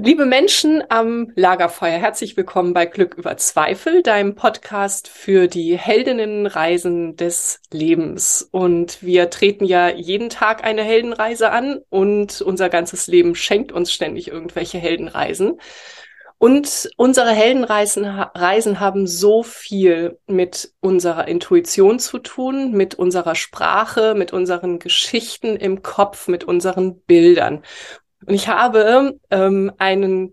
Liebe Menschen am Lagerfeuer, herzlich willkommen bei Glück über Zweifel, deinem Podcast für die Heldinnenreisen des Lebens. Und wir treten ja jeden Tag eine Heldenreise an und unser ganzes Leben schenkt uns ständig irgendwelche Heldenreisen. Und unsere Heldenreisen Reisen haben so viel mit unserer Intuition zu tun, mit unserer Sprache, mit unseren Geschichten im Kopf, mit unseren Bildern. Und ich habe ähm, einen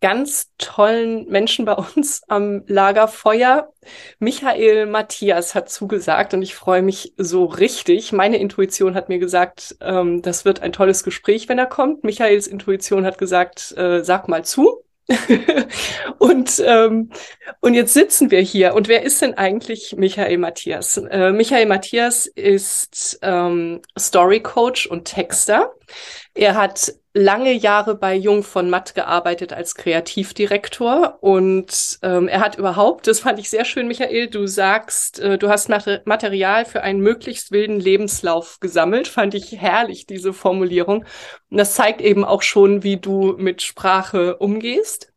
ganz tollen Menschen bei uns am Lagerfeuer. Michael Matthias hat zugesagt und ich freue mich so richtig. Meine Intuition hat mir gesagt, ähm, das wird ein tolles Gespräch, wenn er kommt. Michaels Intuition hat gesagt, äh, sag mal zu. und, ähm, und jetzt sitzen wir hier. Und wer ist denn eigentlich Michael Matthias? Äh, Michael Matthias ist ähm, Story Coach und Texter. Er hat lange Jahre bei Jung von Matt gearbeitet als Kreativdirektor und ähm, er hat überhaupt, das fand ich sehr schön, Michael, du sagst, äh, du hast Material für einen möglichst wilden Lebenslauf gesammelt, fand ich herrlich, diese Formulierung. Und das zeigt eben auch schon, wie du mit Sprache umgehst.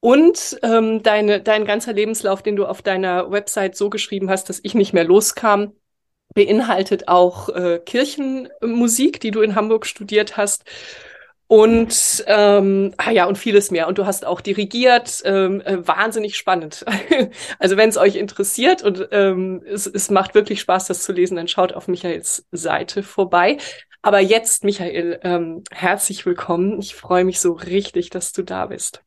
Und ähm, deine, dein ganzer Lebenslauf, den du auf deiner Website so geschrieben hast, dass ich nicht mehr loskam, beinhaltet auch äh, Kirchenmusik, die du in Hamburg studiert hast. Und ähm, ah ja, und vieles mehr. Und du hast auch dirigiert, ähm, äh, wahnsinnig spannend. also wenn es euch interessiert und ähm, es, es macht wirklich Spaß, das zu lesen, dann schaut auf Michaels Seite vorbei. Aber jetzt, Michael, ähm, herzlich willkommen. Ich freue mich so richtig, dass du da bist.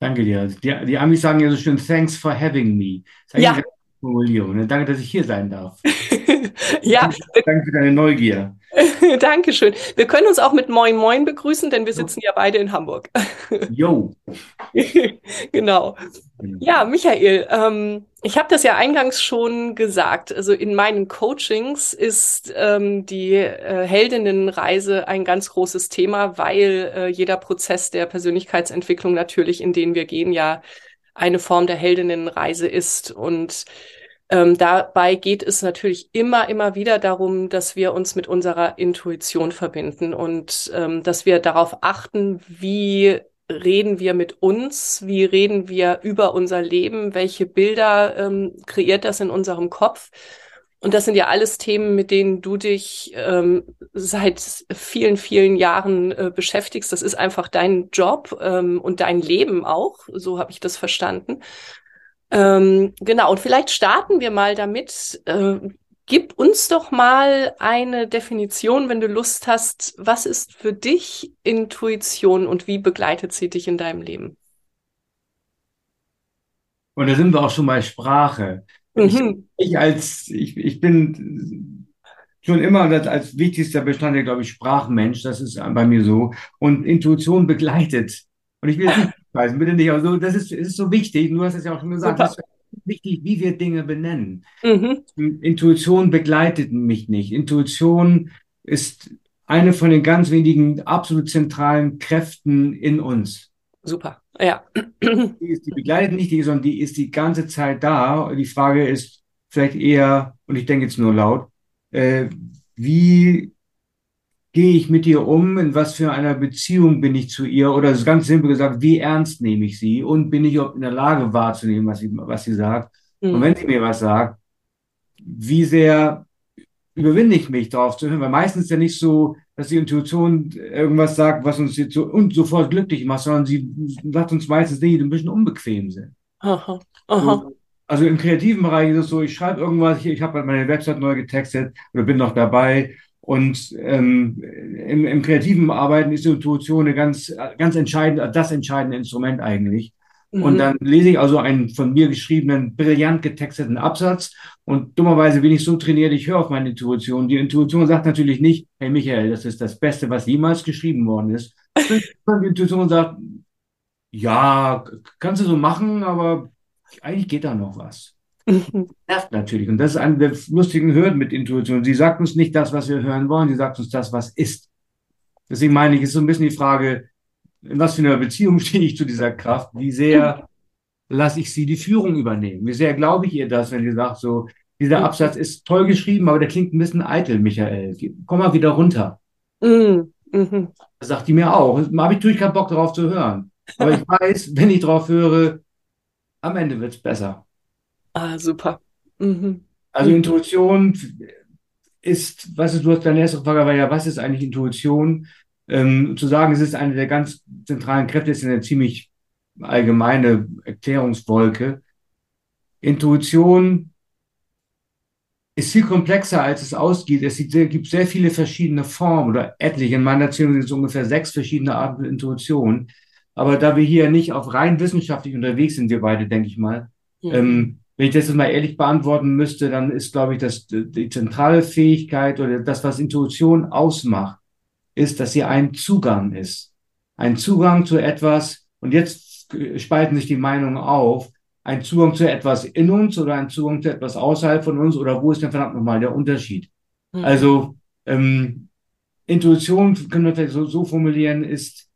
Danke dir. Die, die Amis sagen ja so schön, thanks for having me. ja. Formulierung. Danke, dass ich hier sein darf. ja. Danke für deine Neugier. Dankeschön. Wir können uns auch mit Moin Moin begrüßen, denn wir sitzen ja beide in Hamburg. Jo. genau. Ja, Michael, ähm, ich habe das ja eingangs schon gesagt. Also in meinen Coachings ist ähm, die äh, Heldinnenreise ein ganz großes Thema, weil äh, jeder Prozess der Persönlichkeitsentwicklung natürlich, in den wir gehen, ja eine Form der Heldinnenreise ist. Und ähm, dabei geht es natürlich immer, immer wieder darum, dass wir uns mit unserer Intuition verbinden und ähm, dass wir darauf achten, wie reden wir mit uns, wie reden wir über unser Leben, welche Bilder ähm, kreiert das in unserem Kopf. Und das sind ja alles Themen, mit denen du dich ähm, seit vielen, vielen Jahren äh, beschäftigst. Das ist einfach dein Job ähm, und dein Leben auch. So habe ich das verstanden. Ähm, genau, und vielleicht starten wir mal damit. Äh, gib uns doch mal eine Definition, wenn du Lust hast. Was ist für dich Intuition und wie begleitet sie dich in deinem Leben? Und da sind wir auch schon bei Sprache. Mhm. Ich, ich, als, ich, ich bin schon immer als, als wichtigster Bestandteil, glaube ich, Sprachmensch. Das ist bei mir so. Und Intuition begleitet. Und ich will nicht abspeisen, bitte nicht. Also das ist, ist so wichtig. Du hast es ja auch schon gesagt. Es ist wichtig, wie wir Dinge benennen. Mhm. Intuition begleitet mich nicht. Intuition ist eine von den ganz wenigen absolut zentralen Kräften in uns. Super, ja. Die, ist, die begleitet nicht die, sondern die ist die ganze Zeit da. Die Frage ist vielleicht eher, und ich denke jetzt nur laut, äh, wie gehe ich mit ihr um? In was für einer Beziehung bin ich zu ihr? Oder ist ganz simpel gesagt, wie ernst nehme ich sie? Und bin ich in der Lage wahrzunehmen, was sie, was sie sagt? Mhm. Und wenn sie mir was sagt, wie sehr überwinde ich mich darauf zu hören? Weil meistens ist ja nicht so, dass die Intuition irgendwas sagt, was uns jetzt so und sofort glücklich macht, sondern sie sagt uns meistens Dinge, die ein bisschen unbequem sind. Aha. Aha. Also im kreativen Bereich ist es so, ich schreibe irgendwas, ich, ich habe halt meine Website neu getextet oder bin noch dabei und ähm, im, im kreativen Arbeiten ist die Intuition eine ganz, ganz entscheidende, das entscheidende Instrument eigentlich. Mhm. Und dann lese ich also einen von mir geschriebenen, brillant getexteten Absatz und dummerweise bin ich so trainiert, ich höre auf meine Intuition. Die Intuition sagt natürlich nicht, hey Michael, das ist das Beste, was jemals geschrieben worden ist. Die Intuition sagt, ja, kannst du so machen, aber eigentlich geht da noch was. Nervt natürlich. Und das ist eine der lustigen Hürden mit Intuition. Sie sagt uns nicht das, was wir hören wollen, sie sagt uns das, was ist. Deswegen meine ich, ist so ein bisschen die Frage, in was für einer Beziehung stehe ich zu dieser Kraft? Wie sehr lasse ich sie die Führung übernehmen? Wie sehr glaube ich ihr das, wenn sie sagt, so, dieser Absatz ist toll geschrieben, aber der klingt ein bisschen eitel, Michael. Komm mal wieder runter. Mhm. Mhm. Das sagt die mir auch. Da habe ich natürlich keinen Bock darauf zu hören. Aber ich weiß, wenn ich drauf höre, am Ende wird es besser. Ah, super. Mhm. Also Intuition ist, was ist, du hast deine erste Frage war ja, was ist eigentlich Intuition? Ähm, zu sagen, es ist eine der ganz zentralen Kräfte, ist eine ziemlich allgemeine Erklärungswolke. Intuition ist viel komplexer, als es ausgeht. Es gibt sehr viele verschiedene Formen oder etliche. In meiner Erzählung sind es ungefähr sechs verschiedene Arten von Intuition. Aber da wir hier nicht auf rein wissenschaftlich unterwegs sind, wir beide, denke ich mal, ja. ähm, wenn ich das jetzt mal ehrlich beantworten müsste, dann ist, glaube ich, dass die zentrale Fähigkeit oder das, was Intuition ausmacht, ist, dass sie ein Zugang ist. Ein Zugang zu etwas, und jetzt spalten sich die Meinungen auf, ein Zugang zu etwas in uns oder ein Zugang zu etwas außerhalb von uns oder wo ist denn verdammt nochmal der Unterschied? Mhm. Also ähm, Intuition, können wir vielleicht so, so formulieren, ist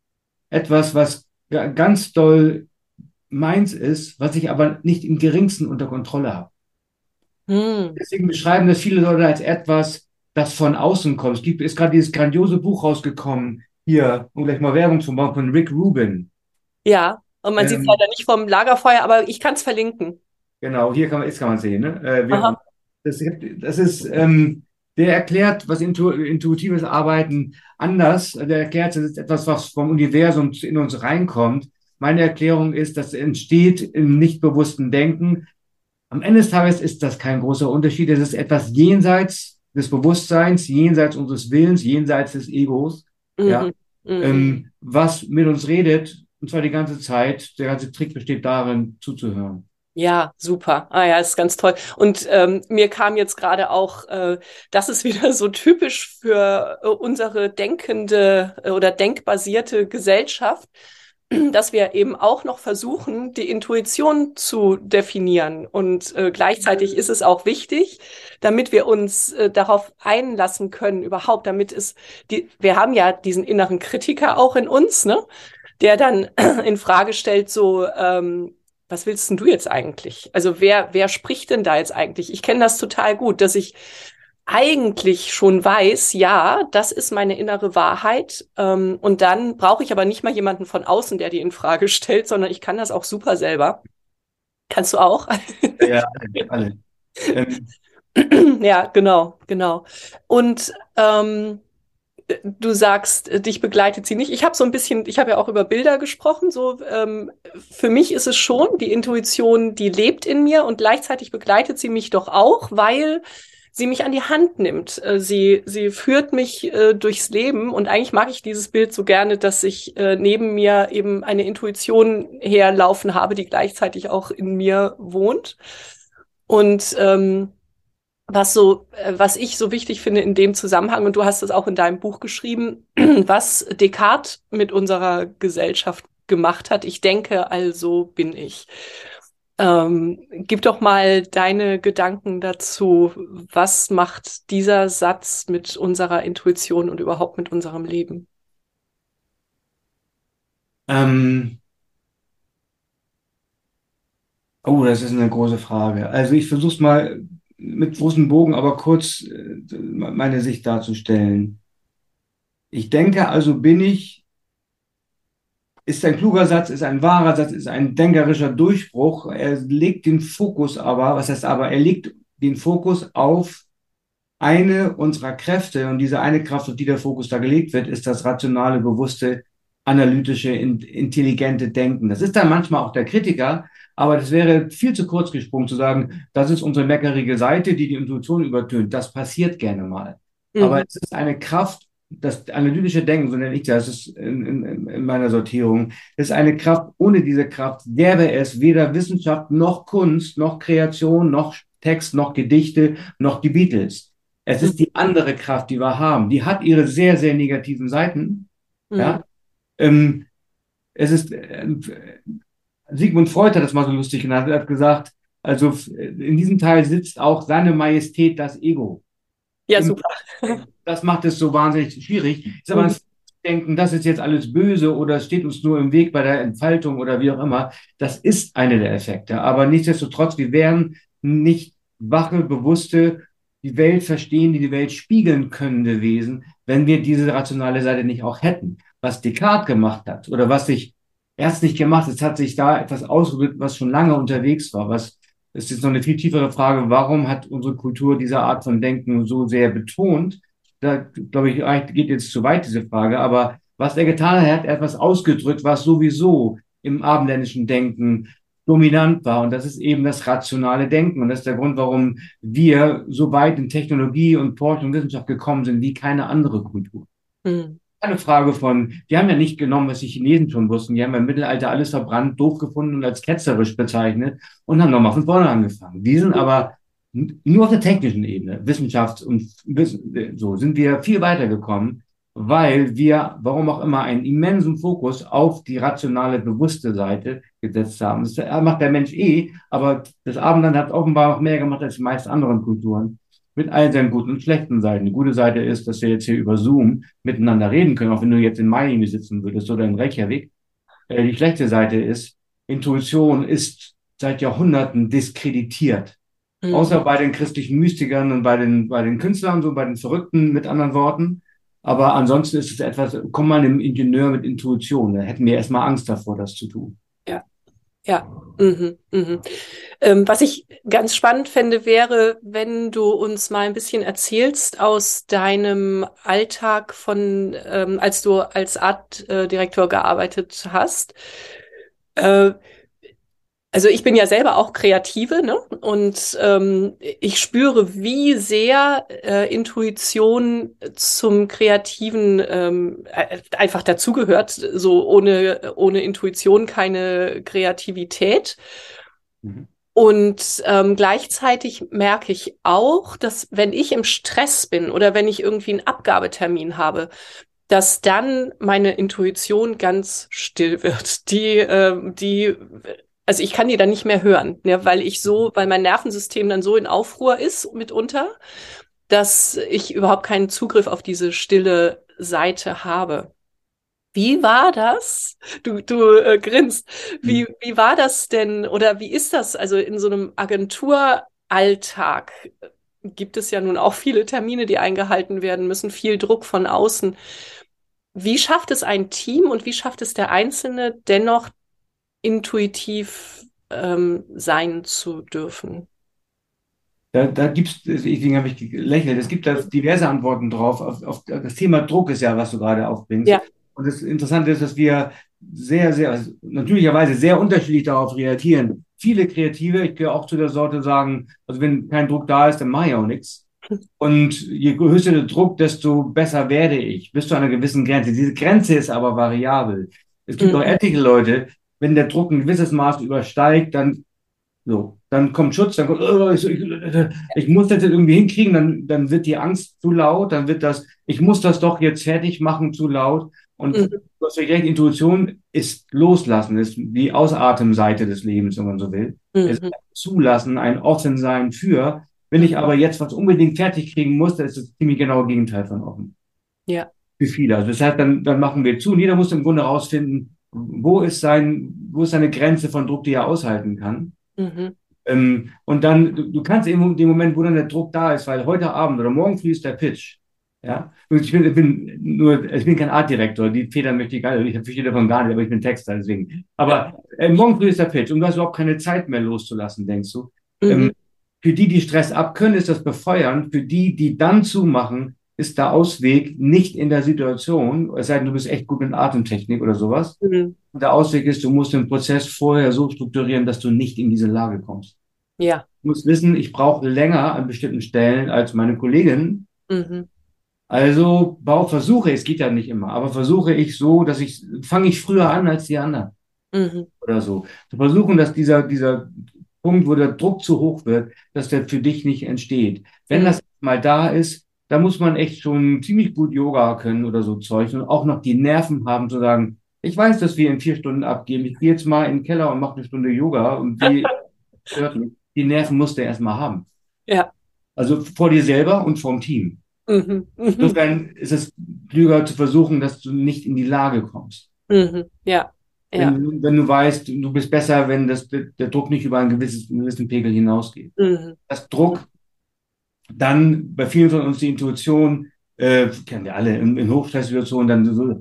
etwas, was ganz doll meins ist, was ich aber nicht im geringsten unter Kontrolle habe. Hm. Deswegen beschreiben das viele Leute als etwas, das von außen kommt. Es gibt, ist gerade dieses grandiose Buch rausgekommen, hier, um gleich mal Werbung zu machen, von Rick Rubin. Ja, und man ähm, sieht es leider nicht vom Lagerfeuer, aber ich kann es verlinken. Genau, hier kann man, jetzt kann man sehen. Ne? Äh, wir, das, das, ist, ähm, der erklärt, was intu, intuitives Arbeiten anders. Der erklärt, das ist etwas, was vom Universum in uns reinkommt. Meine Erklärung ist, das entsteht im nicht bewussten Denken. Am Ende des Tages ist das kein großer Unterschied. Es ist etwas jenseits des Bewusstseins, jenseits unseres Willens, jenseits des Egos, mhm. ja, mhm. Ähm, was mit uns redet, und zwar die ganze Zeit. Der ganze Trick besteht darin, zuzuhören. Ja, super. Ah ja, ist ganz toll. Und ähm, mir kam jetzt gerade auch, äh, das ist wieder so typisch für äh, unsere denkende äh, oder denkbasierte Gesellschaft dass wir eben auch noch versuchen, die Intuition zu definieren. Und äh, gleichzeitig ist es auch wichtig, damit wir uns äh, darauf einlassen können, überhaupt, damit es die, wir haben ja diesen inneren Kritiker auch in uns, ne, der dann in Frage stellt, so, ähm, was willst denn du jetzt eigentlich? Also wer, wer spricht denn da jetzt eigentlich? Ich kenne das total gut, dass ich eigentlich schon weiß, ja, das ist meine innere Wahrheit. Ähm, und dann brauche ich aber nicht mal jemanden von außen, der die in Frage stellt, sondern ich kann das auch super selber. Kannst du auch? Ja, alle. Ähm. Ja, genau, genau. Und ähm, du sagst, dich begleitet sie nicht. Ich habe so ein bisschen, ich habe ja auch über Bilder gesprochen. So ähm, für mich ist es schon die Intuition, die lebt in mir und gleichzeitig begleitet sie mich doch auch, weil sie mich an die Hand nimmt. Äh, sie, sie führt mich äh, durchs Leben und eigentlich mag ich dieses Bild so gerne, dass ich äh, neben mir eben eine Intuition herlaufen habe, die gleichzeitig auch in mir wohnt. Und ähm, was so, äh, was ich so wichtig finde in dem Zusammenhang, und du hast es auch in deinem Buch geschrieben, was Descartes mit unserer Gesellschaft gemacht hat. Ich denke, also bin ich. Ähm, gib doch mal deine Gedanken dazu. Was macht dieser Satz mit unserer Intuition und überhaupt mit unserem Leben? Ähm, oh, das ist eine große Frage. Also ich versuche es mal mit großem Bogen, aber kurz äh, meine Sicht darzustellen. Ich denke, also bin ich ist ein kluger Satz, ist ein wahrer Satz, ist ein denkerischer Durchbruch. Er legt den Fokus aber, was heißt aber, er legt den Fokus auf eine unserer Kräfte und diese eine Kraft, auf die der Fokus da gelegt wird, ist das rationale, bewusste, analytische, intelligente Denken. Das ist dann manchmal auch der Kritiker, aber das wäre viel zu kurz gesprungen zu sagen, das ist unsere meckerige Seite, die die Intuition übertönt. Das passiert gerne mal. Mhm. Aber es ist eine Kraft, das analytische Denken, so nenne ich das, ist in, in, in meiner Sortierung, ist eine Kraft. Ohne diese Kraft gäbe es weder Wissenschaft noch Kunst, noch Kreation, noch Text, noch Gedichte, noch die Beatles. Es ist die andere Kraft, die wir haben. Die hat ihre sehr, sehr negativen Seiten. Mhm. Ja. Ähm, es ist, äh, Sigmund Freud hat das mal so lustig genannt. Er hat gesagt, also in diesem Teil sitzt auch seine Majestät das Ego. Ja, super. Das macht es so wahnsinnig schwierig. Ist aber mhm. Denken, das ist jetzt alles böse oder es steht uns nur im Weg bei der Entfaltung oder wie auch immer. Das ist eine der Effekte. Aber nichtsdestotrotz, wir wären nicht wache, bewusste, die Welt verstehen, die die Welt spiegeln könnende Wesen, wenn wir diese rationale Seite nicht auch hätten. Was Descartes gemacht hat oder was sich erst nicht gemacht hat, es hat sich da etwas ausgedrückt, was schon lange unterwegs war, was ist jetzt noch eine viel tiefere Frage, warum hat unsere Kultur diese Art von Denken so sehr betont? Da glaube ich, geht jetzt zu weit, diese Frage, aber was er getan hat, er hat etwas ausgedrückt, was sowieso im abendländischen Denken dominant war. Und das ist eben das rationale Denken. Und das ist der Grund, warum wir so weit in Technologie und Forschung und Wissenschaft gekommen sind wie keine andere Kultur. Mhm eine Frage von, die haben ja nicht genommen, was die Chinesen schon wussten. Die haben im Mittelalter alles verbrannt, doof gefunden und als ketzerisch bezeichnet und haben nochmal von vorne angefangen. Die sind aber nur auf der technischen Ebene, Wissenschafts- und so, sind wir viel weiter gekommen, weil wir, warum auch immer, einen immensen Fokus auf die rationale, bewusste Seite gesetzt haben. Das macht der Mensch eh, aber das Abendland hat offenbar auch mehr gemacht als die meisten anderen Kulturen mit all seinen guten und schlechten Seiten. Die gute Seite ist, dass wir jetzt hier über Zoom miteinander reden können, auch wenn du jetzt in Miami sitzen würdest oder in Reykjavik. Äh, die schlechte Seite ist, Intuition ist seit Jahrhunderten diskreditiert. Mhm. Außer bei den christlichen Mystikern und bei den, bei den Künstlern, so bei den Verrückten mit anderen Worten. Aber ansonsten ist es etwas, komm mal einem Ingenieur mit Intuition. Da hätten wir erstmal Angst davor, das zu tun. Ja, ja, mhm, mhm. Ähm, was ich ganz spannend fände, wäre, wenn du uns mal ein bisschen erzählst aus deinem Alltag von, ähm, als du als Artdirektor gearbeitet hast. Äh, also ich bin ja selber auch Kreative, ne? Und ähm, ich spüre, wie sehr äh, Intuition zum Kreativen ähm, äh, einfach dazugehört. So ohne ohne Intuition keine Kreativität. Mhm. Und ähm, gleichzeitig merke ich auch, dass wenn ich im Stress bin oder wenn ich irgendwie einen Abgabetermin habe, dass dann meine Intuition ganz still wird. Die, äh, die also ich kann die dann nicht mehr hören, ne, weil ich so, weil mein Nervensystem dann so in Aufruhr ist mitunter, dass ich überhaupt keinen Zugriff auf diese stille Seite habe. Wie war das? Du, du äh, grinst. Wie, hm. wie war das denn oder wie ist das? Also in so einem Agenturalltag gibt es ja nun auch viele Termine, die eingehalten werden müssen, viel Druck von außen. Wie schafft es ein Team und wie schafft es der Einzelne dennoch intuitiv ähm, sein zu dürfen? Da, da gibt es, deswegen habe ich gelächelt, es gibt da diverse Antworten drauf. Auf, auf, das Thema Druck ist ja, was du gerade aufbringst. Ja. Und das Interessante ist, dass wir sehr, sehr, also natürlicherweise sehr unterschiedlich darauf reagieren. Viele Kreative, ich gehöre auch zu der Sorte, sagen, also wenn kein Druck da ist, dann mache ich auch nichts. Und je größer der Druck, desto besser werde ich, bis zu einer gewissen Grenze. Diese Grenze ist aber variabel. Es gibt mhm. auch etliche Leute, wenn der Druck ein gewisses Maß übersteigt, dann so, dann kommt Schutz, dann kommt, oh, ich, ich, ich, muss das jetzt irgendwie hinkriegen, dann, dann wird die Angst zu laut, dann wird das, ich muss das doch jetzt fertig machen zu laut. Und mhm. du hast recht, Intuition ist loslassen, ist die Ausatemseite des Lebens, wenn man so will. Mhm. Es ist zulassen, ein offen sein für. Wenn ich aber jetzt was unbedingt fertig kriegen muss, dann ist das ziemlich genau Gegenteil von offen. Ja. Für viele. Also das heißt, dann, dann machen wir zu und jeder muss im Grunde herausfinden, wo ist sein, wo ist seine Grenze von Druck, die er aushalten kann. Mhm. Ähm, und dann, du, du kannst in dem Moment, wo dann der Druck da ist, weil heute Abend oder morgen früh ist der Pitch. Ja, ich bin, ich bin nur, ich bin kein Artdirektor, die Federn möchte ich gar nicht, ich verstehe davon gar nicht, aber ich bin Texter, deswegen. Aber äh, morgen früh ist der Pitch und du hast überhaupt keine Zeit mehr loszulassen, denkst du. Mhm. Ähm, für die, die Stress abkönnen, ist das befeuernd. Für die, die dann zumachen, ist der Ausweg nicht in der Situation, es sei denn, du bist echt gut mit Atemtechnik oder sowas. Mhm. Der Ausweg ist, du musst den Prozess vorher so strukturieren, dass du nicht in diese Lage kommst. Ja. Du musst wissen, ich brauche länger an bestimmten Stellen als meine Kollegin. Mhm. Also bau, versuche, es geht ja nicht immer, aber versuche ich so, dass ich, fange ich früher an als die anderen. Mhm. Oder so. Zu versuchen, dass dieser, dieser Punkt, wo der Druck zu hoch wird, dass der für dich nicht entsteht. Wenn mhm. das mal da ist, da muss man echt schon ziemlich gut Yoga können oder so Zeug und auch noch die Nerven haben zu sagen, ich weiß, dass wir in vier Stunden abgeben. Ich gehe jetzt mal in den Keller und mache eine Stunde Yoga und die, die Nerven musst du erstmal haben. Ja. Also vor dir selber und vom Team. Mhm. mhm. Insofern ist es klüger zu versuchen, dass du nicht in die Lage kommst. Mhm. Ja. Ja. Wenn, wenn, du weißt, du bist besser, wenn das, der Druck nicht über einen gewissen, gewissen Pegel hinausgeht. Mhm. Das Druck, dann bei vielen von uns die Intuition, äh, kennen wir alle, in, in Hochstresssituationen dann so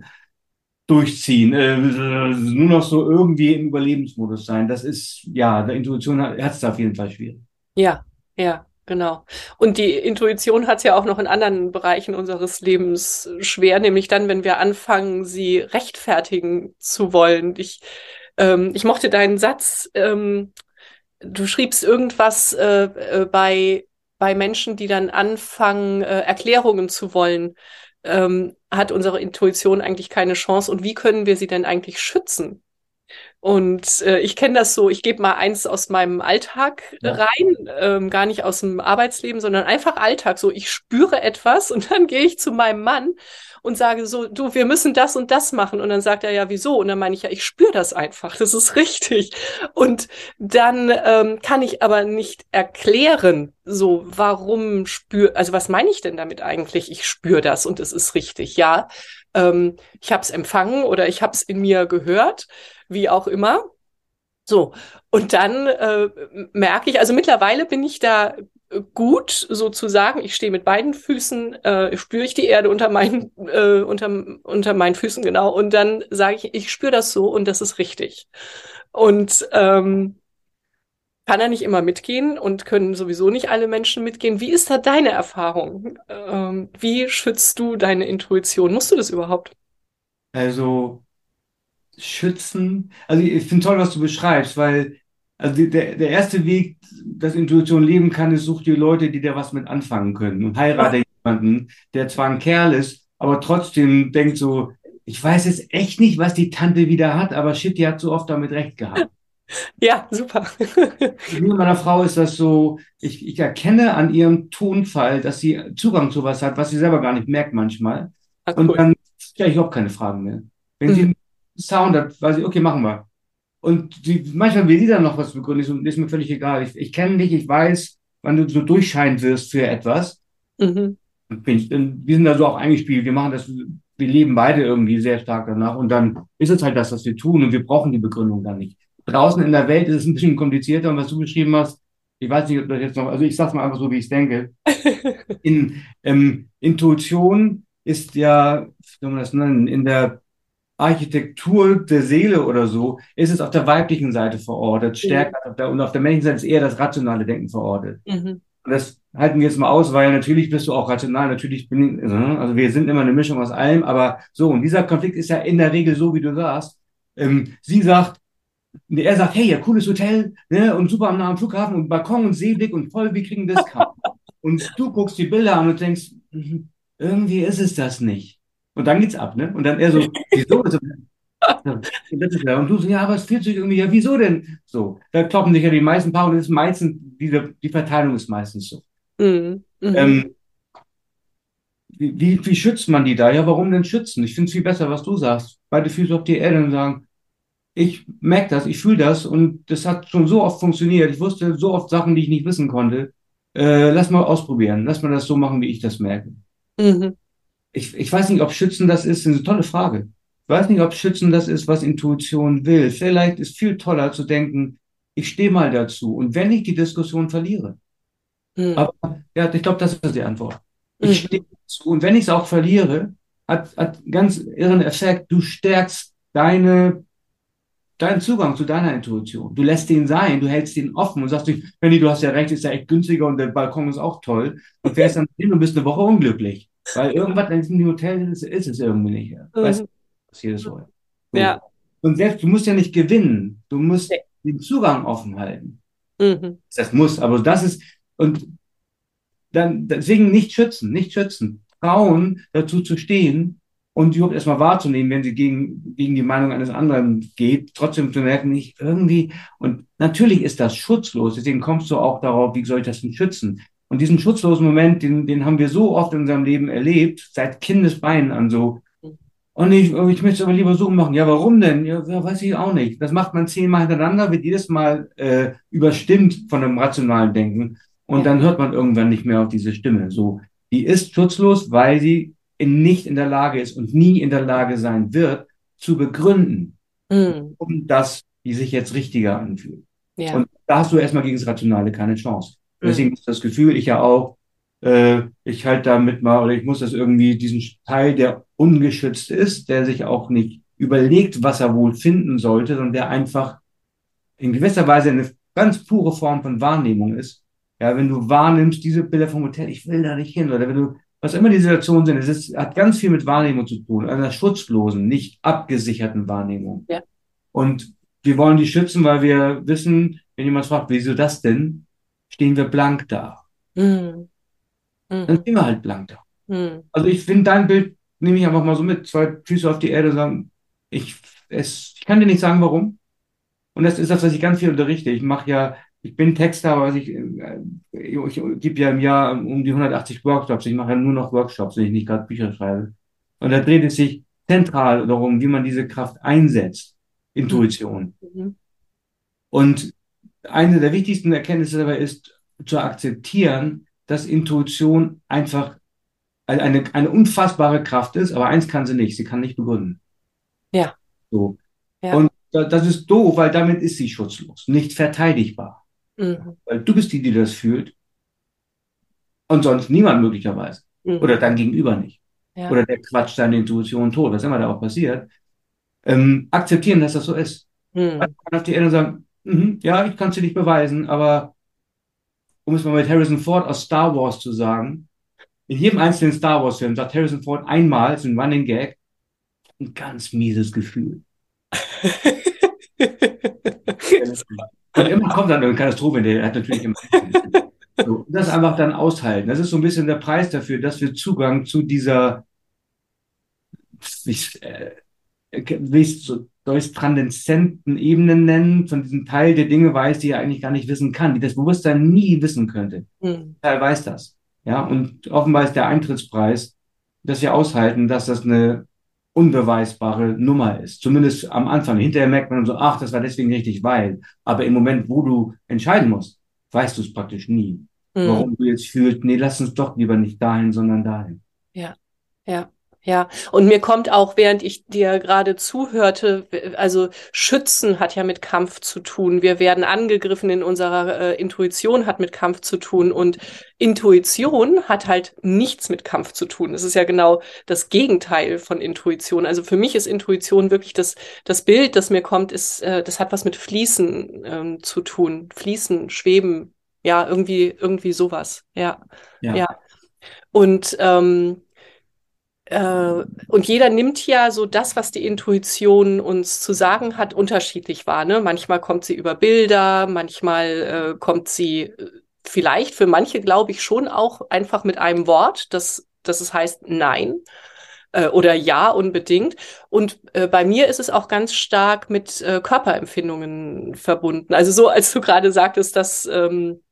durchziehen, äh, nur noch so irgendwie im Überlebensmodus sein. Das ist, ja, der Intuition hat es auf jeden Fall schwierig. Ja, ja. Genau. Und die Intuition hat es ja auch noch in anderen Bereichen unseres Lebens schwer, nämlich dann, wenn wir anfangen, sie rechtfertigen zu wollen. Ich, ähm, ich mochte deinen Satz, ähm, du schriebst irgendwas äh, äh, bei, bei Menschen, die dann anfangen, äh, Erklärungen zu wollen. Ähm, hat unsere Intuition eigentlich keine Chance und wie können wir sie denn eigentlich schützen? Und äh, ich kenne das so, ich gebe mal eins aus meinem Alltag ja. rein, ähm, gar nicht aus dem Arbeitsleben, sondern einfach Alltag. So, ich spüre etwas und dann gehe ich zu meinem Mann und sage so, du, wir müssen das und das machen. Und dann sagt er ja, wieso? Und dann meine ich ja, ich spüre das einfach, das ist richtig. Und dann ähm, kann ich aber nicht erklären, so, warum spür, also was meine ich denn damit eigentlich? Ich spüre das und es ist richtig, ja. Ähm, ich habe es empfangen oder ich habe es in mir gehört wie auch immer. So, und dann äh, merke ich, also mittlerweile bin ich da gut sozusagen. Ich stehe mit beiden Füßen, äh, spüre ich die Erde unter meinen, äh, unter, unter meinen Füßen, genau. Und dann sage ich, ich spüre das so und das ist richtig. Und ähm, kann er nicht immer mitgehen und können sowieso nicht alle Menschen mitgehen. Wie ist da deine Erfahrung? Ähm, wie schützt du deine Intuition? Musst du das überhaupt? Also schützen. Also ich finde toll, was du beschreibst, weil also der, der erste Weg, dass Intuition leben kann, ist, such dir Leute, die da was mit anfangen können und heirate jemanden, der zwar ein Kerl ist, aber trotzdem denkt so, ich weiß jetzt echt nicht, was die Tante wieder hat, aber shit, die hat so oft damit recht gehabt. Ja, super. Mit meiner Frau ist das so, ich, ich erkenne an ihrem Tonfall, dass sie Zugang zu was hat, was sie selber gar nicht merkt manchmal. Ah, cool. Und dann stelle ich auch keine Fragen mehr. Wenn mhm. sie Sound hat, weiß ich, okay, machen wir. Und die, manchmal will die dann noch was begründen, ist, ist mir völlig egal. Ich, ich kenne dich, ich weiß, wann du so durchscheinen wirst für etwas. Mhm. Ich, wir sind da so auch eingespielt, wir machen das, wir leben beide irgendwie sehr stark danach und dann ist es halt das, was wir tun und wir brauchen die Begründung dann nicht. Draußen in der Welt ist es ein bisschen komplizierter und was du beschrieben hast, ich weiß nicht, ob das jetzt noch, also ich sag's mal einfach so, wie ich denke. In ähm, Intuition ist ja, wie soll man das nennen, in der Architektur der Seele oder so, ist es auf der weiblichen Seite verortet, stärker mhm. auf der, und auf der männlichen Seite ist eher das rationale Denken verortet. Mhm. Und das halten wir jetzt mal aus, weil natürlich bist du auch rational, natürlich bin ich, ne, also wir sind immer eine Mischung aus allem, aber so, und dieser Konflikt ist ja in der Regel so, wie du sagst. Ähm, sie sagt, er sagt, hey, ja, cooles Hotel, ne, und super am nahen Flughafen und Balkon und Seeblick und voll, wir kriegen das und du guckst die Bilder an und denkst, mhm, irgendwie ist es das nicht. Und dann geht's ab, ne? Und dann er so, wieso? und du so, ja, aber es fühlt sich irgendwie, ja, wieso denn? So, da kloppen sich ja die meisten Paare und das ist meistens, diese, die Verteilung ist meistens so. Mhm. Mhm. Ähm, wie, wie schützt man die da? Ja, warum denn schützen? Ich finde es viel besser, was du sagst. Beide Füße auf die Erde und sagen, ich merke das, ich fühle das und das hat schon so oft funktioniert. Ich wusste so oft Sachen, die ich nicht wissen konnte. Äh, lass mal ausprobieren. Lass mal das so machen, wie ich das merke. Mhm. Ich, ich weiß nicht, ob Schützen das ist. Das ist eine tolle Frage. Ich weiß nicht, ob Schützen das ist, was Intuition will. Vielleicht ist viel toller zu denken, ich stehe mal dazu. Und wenn ich die Diskussion verliere, mhm. aber ja, ich glaube, das ist die Antwort. Ich mhm. stehe dazu. Und wenn ich es auch verliere, hat, hat ganz irren Effekt. Du stärkst deine deinen Zugang zu deiner Intuition. Du lässt den sein, du hältst den offen und sagst nicht, Benny, du hast ja recht, ist ja echt günstiger und der Balkon ist auch toll. Und fährst dann hin und bist eine Woche unglücklich. Weil irgendwas in diesem Hotel ist, ist es irgendwie nicht. Mhm. Weißt du, was jedes Mal. So. Ja. Und selbst, du musst ja nicht gewinnen. Du musst okay. den Zugang offen halten. Mhm. Das muss, aber das ist, und dann, deswegen nicht schützen, nicht schützen. Trauen, dazu zu stehen und überhaupt erstmal wahrzunehmen, wenn sie gegen, gegen die Meinung eines anderen geht, trotzdem zu merken, nicht irgendwie, und natürlich ist das schutzlos, deswegen kommst du auch darauf, wie soll ich das denn schützen? Und diesen schutzlosen Moment, den, den haben wir so oft in unserem Leben erlebt, seit Kindesbeinen an so. Und ich, ich möchte es aber lieber so machen. Ja, warum denn? Ja, weiß ich auch nicht. Das macht man zehnmal hintereinander, wird jedes Mal äh, überstimmt von einem rationalen Denken. Und dann hört man irgendwann nicht mehr auf diese Stimme. So, die ist schutzlos, weil sie in, nicht in der Lage ist und nie in der Lage sein wird, zu begründen, mm. um das, die sich jetzt richtiger anfühlt. Ja. Und da hast du erstmal gegen das Rationale keine Chance. Deswegen ist das Gefühl, ich ja auch, äh, ich halte damit mal, oder ich muss das irgendwie, diesen Teil, der ungeschützt ist, der sich auch nicht überlegt, was er wohl finden sollte, sondern der einfach in gewisser Weise eine ganz pure Form von Wahrnehmung ist. Ja, wenn du wahrnimmst, diese Bilder vom Hotel, ich will da nicht hin, oder wenn du was immer die Situationen sind, es ist, hat ganz viel mit Wahrnehmung zu tun, einer schutzlosen, nicht abgesicherten Wahrnehmung. Ja. Und wir wollen die schützen, weil wir wissen, wenn jemand fragt, wieso das denn, stehen wir blank da. Mhm. Mhm. Dann stehen wir halt blank da. Mhm. Also ich finde dein Bild, nehme ich einfach mal so mit, zwei Füße auf die Erde sagen, ich, es, ich kann dir nicht sagen, warum. Und das ist das, was ich ganz viel unterrichte. Ich mache ja ich bin Texter, aber ich, äh, ich, ich gebe ja im Jahr um die 180 Workshops. Ich mache ja nur noch Workshops, wenn ich nicht gerade Bücher schreibe. Und da dreht es sich zentral darum, wie man diese Kraft einsetzt. Intuition. Mhm. Und eine der wichtigsten Erkenntnisse dabei ist, zu akzeptieren, dass Intuition einfach eine, eine unfassbare Kraft ist, aber eins kann sie nicht, sie kann nicht begründen. Ja. So. Ja. Und das ist doof, weil damit ist sie schutzlos, nicht verteidigbar. Mhm. Weil du bist die, die das fühlt. Und sonst niemand möglicherweise. Mhm. Oder dein Gegenüber nicht. Ja. Oder der quatscht deine Intuition tot, was immer da auch passiert. Ähm, akzeptieren, dass das so ist. Mhm. Man kann auf die Erde sagen, mm ja, ich kann es dir nicht beweisen, aber um es mal mit Harrison Ford aus Star Wars zu sagen, in jedem einzelnen Star Wars Film sagt Harrison Ford einmal, ist ein Running Gag, ein ganz mieses Gefühl. Und immer kommt dann eine Katastrophe, der hat natürlich immer. So, das einfach dann aushalten. Das ist so ein bisschen der Preis dafür, dass wir Zugang zu dieser, ich, äh, wie ich durch transzendenten Ebenen nennen, von diesem Teil der Dinge weiß, die er eigentlich gar nicht wissen kann, die das Bewusstsein nie wissen könnte. Mhm. Teil weiß das. Ja, und offenbar ist der Eintrittspreis, dass wir aushalten, dass das eine unbeweisbare Nummer ist. Zumindest am Anfang. Hinterher merkt man so, ach, das war deswegen richtig, weil. Aber im Moment, wo du entscheiden musst, weißt du es praktisch nie. Mhm. Warum du jetzt fühlst, nee, lass uns doch lieber nicht dahin, sondern dahin. Ja, ja. Ja, und mir kommt auch, während ich dir gerade zuhörte, also Schützen hat ja mit Kampf zu tun. Wir werden angegriffen in unserer äh, Intuition hat mit Kampf zu tun und Intuition hat halt nichts mit Kampf zu tun. Es ist ja genau das Gegenteil von Intuition. Also für mich ist Intuition wirklich das, das Bild, das mir kommt, ist, äh, das hat was mit Fließen ähm, zu tun. Fließen, Schweben, ja, irgendwie, irgendwie sowas. Ja, ja. ja. Und ähm, äh, und jeder nimmt ja so das, was die Intuition uns zu sagen hat, unterschiedlich wahr. Ne? Manchmal kommt sie über Bilder, manchmal äh, kommt sie äh, vielleicht für manche, glaube ich, schon auch einfach mit einem Wort, dass, dass es heißt Nein äh, oder Ja unbedingt. Und äh, bei mir ist es auch ganz stark mit äh, Körperempfindungen verbunden. Also so, als du gerade sagtest, dass ähm,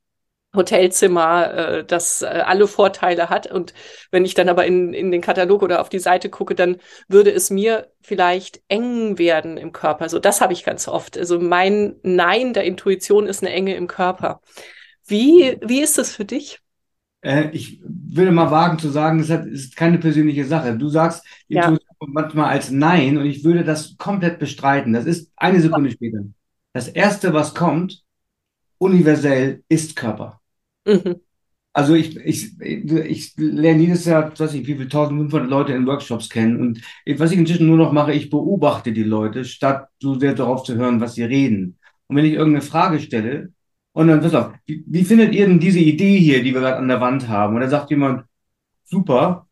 Hotelzimmer, äh, das äh, alle Vorteile hat. Und wenn ich dann aber in, in den Katalog oder auf die Seite gucke, dann würde es mir vielleicht eng werden im Körper. So, das habe ich ganz oft. Also mein Nein der Intuition ist eine Enge im Körper. Wie, wie ist das für dich? Äh, ich würde mal wagen zu sagen, das ist keine persönliche Sache. Du sagst die Ja. Intuition manchmal als Nein und ich würde das komplett bestreiten. Das ist eine Sekunde später. Das Erste, was kommt, universell, ist Körper. Mhm. Also ich, ich, ich lerne jedes Jahr, weiß ich, wie viele 1500 Leute in Workshops kennen. Und was ich inzwischen nur noch mache, ich beobachte die Leute, statt so sehr darauf zu hören, was sie reden. Und wenn ich irgendeine Frage stelle, und dann, pass auf, wie, wie findet ihr denn diese Idee hier, die wir gerade an der Wand haben? Und dann sagt jemand, super,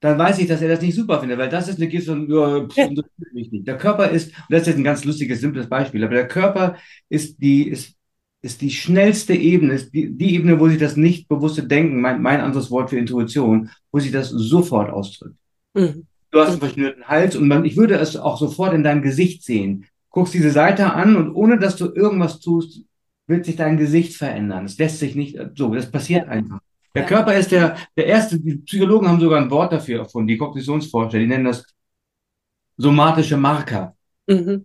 dann weiß ich, dass er das nicht super findet, weil das ist eine Geste von, ja, pff, mich nicht. Der Körper ist, und das ist jetzt ein ganz lustiges, simples Beispiel, aber der Körper ist die, ist, ist die schnellste Ebene, ist die, die Ebene, wo sich das nicht bewusste Denken, mein, mein anderes Wort für Intuition, wo sich das sofort ausdrückt. Mhm. Du hast einen verschnürten Hals und man, ich würde es auch sofort in deinem Gesicht sehen. Guckst diese Seite an und ohne dass du irgendwas tust, wird sich dein Gesicht verändern. Es lässt sich nicht so, das passiert einfach. Der Ja. Körper ist der, der erste, die Psychologen haben sogar ein Wort dafür erfunden, die Kognitionsforscher, die nennen das somatische Marker. Mhm.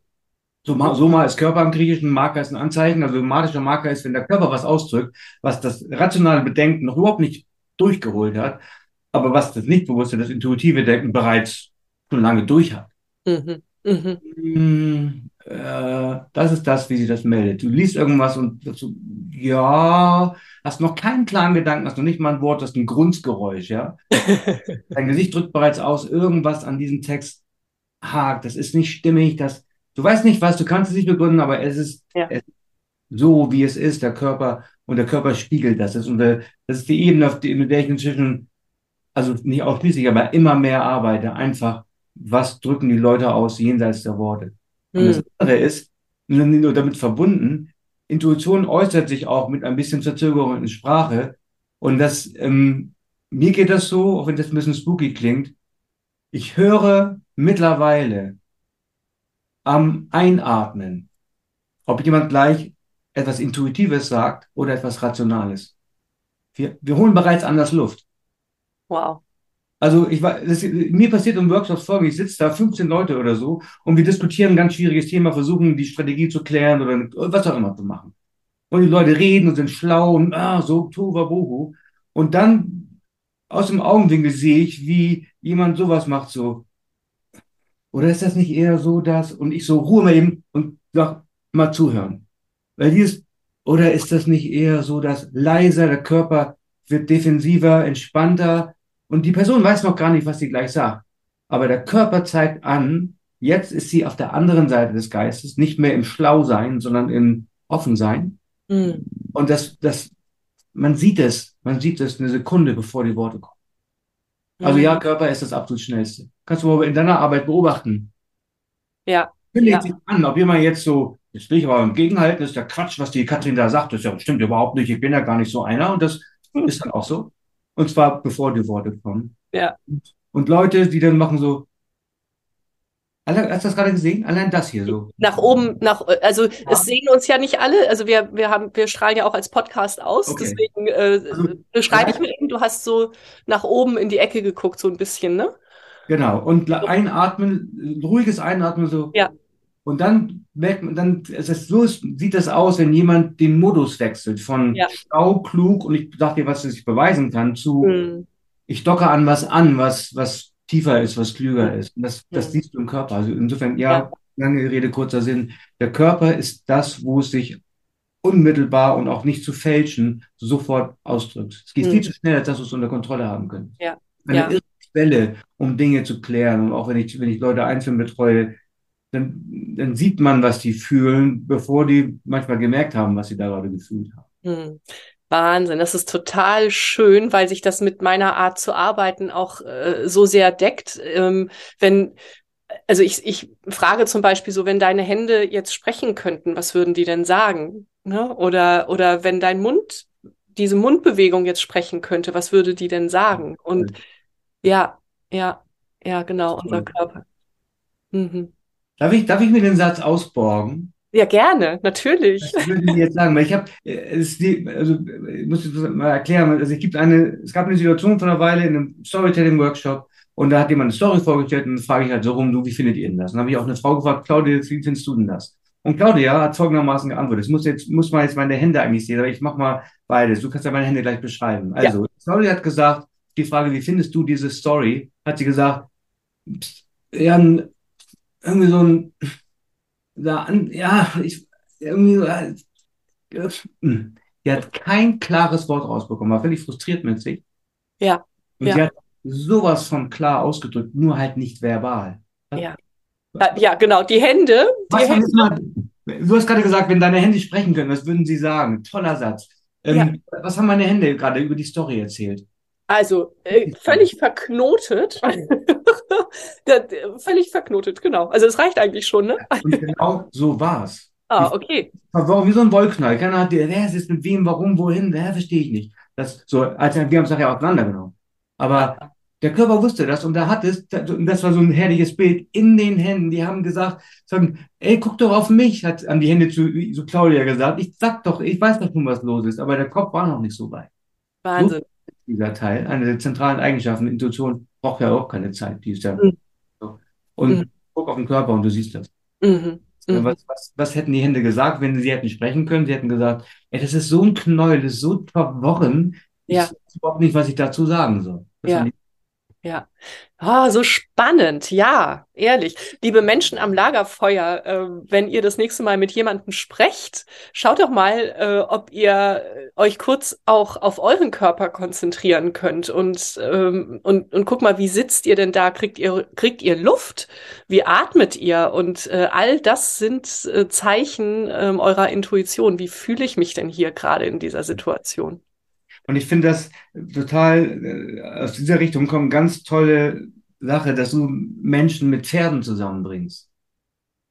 Soma, Soma ist Körper im Griechischen, Marker ist ein Anzeichen. Also somatischer Marker ist, wenn der Körper was ausdrückt, was das rationale Bedenken noch überhaupt nicht durchgeholt hat, aber was das nicht bewusste, das intuitive Denken bereits schon lange durch hat. Mhm. Mhm. Hm, äh, das ist das, wie sie das meldet. Du liest irgendwas und so, ja, hast noch keinen klaren Gedanken, hast noch nicht mal ein Wort, hast ein Grunzgeräusch, ja. Dein Gesicht drückt bereits aus, irgendwas an diesem Text hakt, das ist nicht stimmig, das, du weißt nicht was, du kannst es nicht begründen, aber es ist, Ja. es ist so, wie es ist, der Körper, und der Körper spiegelt das. Das ist, unser, das ist die Ebene, auf die, mit der ich inzwischen, also nicht ausschließlich, aber immer mehr arbeite, einfach, was drücken die Leute aus jenseits der Worte. Und das Mhm. andere ist, nur damit verbunden, Intuition äußert sich auch mit ein bisschen Verzögerung in Sprache. Und das, ähm, mir geht das so, auch wenn das ein bisschen spooky klingt, ich höre mittlerweile am Einatmen, ob jemand gleich etwas Intuitives sagt oder etwas Rationales. Wir, wir holen bereits anders Luft. Wow. Also ich war, das, mir passiert im Workshops folgendes, ich sitze da 15 Leute oder so und wir diskutieren ein ganz schwieriges Thema, versuchen die Strategie zu klären oder was auch immer zu machen. Und die Leute reden und sind schlau und ah, so tohuwabohu. Und dann aus dem Augenwinkel sehe ich, wie jemand sowas macht, so. Oder ist das nicht eher so, dass, und ich so ruhe mal eben und sag, mal zuhören. Weil dieses, oder ist das nicht eher so, dass leiser der Körper wird defensiver, entspannter und die Person weiß noch gar nicht, was sie gleich sagt. Aber der Körper zeigt an, jetzt ist sie auf der anderen Seite des Geistes, nicht mehr im Schlausein, sondern im Offensein. Mhm. Und das, das, man sieht es, man sieht es eine Sekunde, bevor die Worte kommen. Also Mhm. ja, Körper ist das absolut schnellste. Kannst du aber in deiner Arbeit beobachten. Ja. Kündigt Ja. sich an, ob jemand jetzt so, jetzt will ich aber im Gegenhalten, das ist der Quatsch, was die Katrin da sagt, das ist ja, stimmt überhaupt nicht, ich bin ja gar nicht so einer und das ist dann auch so. Und zwar bevor die Worte kommen. Ja. Und Leute, die dann machen so, hast du das gerade gesehen? Allein das hier so. Nach oben, nach, also es sehen uns ja nicht alle. Also wir, wir haben, wir strahlen ja auch als Podcast aus. Okay. Deswegen äh, Also, beschreibe ich mir eben, du hast so nach oben in die Ecke geguckt, so ein bisschen, ne? Genau. Und la- einatmen, ruhiges Einatmen so. Ja. Und dann merkt man, dann es ist so sieht das aus, wenn jemand den Modus wechselt von Ja. schlau, klug und ich sag dir, was ich beweisen kann, zu Mhm. ich docke an was an, was, was tiefer ist, was klüger ist. Und das, das Mhm. siehst du im Körper. Also insofern, ja, Ja. lange Rede, kurzer Sinn. Der Körper ist das, wo es sich unmittelbar und auch nicht zu fälschen sofort ausdrückt. Es geht Mhm. viel zu schnell, als dass wir es unter Kontrolle haben können. Ja. Eine Ja. irre Quelle, um Dinge zu klären. Und auch wenn ich, wenn ich Leute einzeln betreue, dann, dann sieht man, was die fühlen, bevor die manchmal gemerkt haben, was sie da gerade gefühlt haben. Hm. Wahnsinn, das ist total schön, weil sich das mit meiner Art zu arbeiten auch äh, so sehr deckt. Ähm, wenn, also ich, ich frage zum Beispiel so, wenn deine Hände jetzt sprechen könnten, was würden die denn sagen? Ne? Oder, oder wenn dein Mund, diese Mundbewegung jetzt sprechen könnte, was würde die denn sagen? Und ja, ja, ja, genau, unser. Körper. Mhm. Darf ich, darf ich mir den Satz ausborgen? Ja, gerne, natürlich. Das würde ich jetzt sagen, weil ich habe, also ich muss das mal erklären, also es gibt eine, es gab eine Situation vor einer Weile in einem Storytelling-Workshop und da hat jemand eine Story vorgestellt und dann frage ich halt so rum, du, wie findet ihr denn das? Und dann habe ich auch eine Frau gefragt, Claudia, wie findest du denn das? Und Claudia hat folgendermaßen geantwortet. Das muss jetzt, muss man jetzt meine Hände eigentlich sehen, aber ich mach mal beides. Du kannst ja meine Hände gleich beschreiben. Also, ja. Claudia hat gesagt, die Frage, wie findest du diese Story? Hat sie gesagt, ja, irgendwie so ein, da, ja, ich, irgendwie so, äh, die hat kein klares Wort rausbekommen, war völlig frustriert mit sich. Ja. Und ja. sie hat sowas von klar ausgedrückt, nur halt nicht verbal. Ja. Ja, genau, die Hände. Die Hände. Mal, du hast gerade gesagt, wenn deine Hände sprechen können, was würden sie sagen? Toller Satz. Ähm, ja. Was haben meine Hände gerade über die Story erzählt? Also äh, völlig verknotet. völlig verknotet, genau. Also es reicht eigentlich schon, ne? Und genau so war's. Ah, okay. War wie so ein Wollknall. Keiner hat, wer ist mit wem, warum, wohin, wer verstehe ich nicht. Das so, als wir haben es nachher auseinandergenommen. Aber der Körper wusste das und er hat es, das war so ein herrliches Bild, in den Händen. Die haben gesagt, sagen, ey, guck doch auf mich, hat an die Hände zu, zu Claudia gesagt. Ich sag doch, ich weiß doch schon, was los ist, aber der Kopf war noch nicht so weit. Wahnsinn. So dieser Teil, eine der zentralen Eigenschaften. Intuition braucht ja auch keine Zeit, die ist ja. Mhm. So. Und mhm. guck auf den Körper und du siehst das. Mhm. mhm. Was, was, was hätten die Hände gesagt, wenn sie hätten sprechen können? Sie hätten gesagt, ey, das ist so ein Knäuel, das ist so verworren. Ja. Ich weiß überhaupt nicht, was ich dazu sagen soll. Das ja. Ja. Oh, so spannend. Ja, ehrlich. Liebe Menschen am Lagerfeuer, äh, wenn ihr das nächste Mal mit jemandem sprecht, schaut doch mal, äh, ob ihr euch kurz auch auf euren Körper konzentrieren könnt und, ähm, und, und guck mal, wie sitzt ihr denn da? Kriegt ihr, kriegt ihr Luft? Wie atmet ihr? Und äh, all das sind äh, Zeichen ähm, eurer Intuition. Wie fühle ich mich denn hier gerade in dieser Situation? Und ich finde das total, äh, aus dieser Richtung kommt ganz tolle Sache, dass du Menschen mit Pferden zusammenbringst.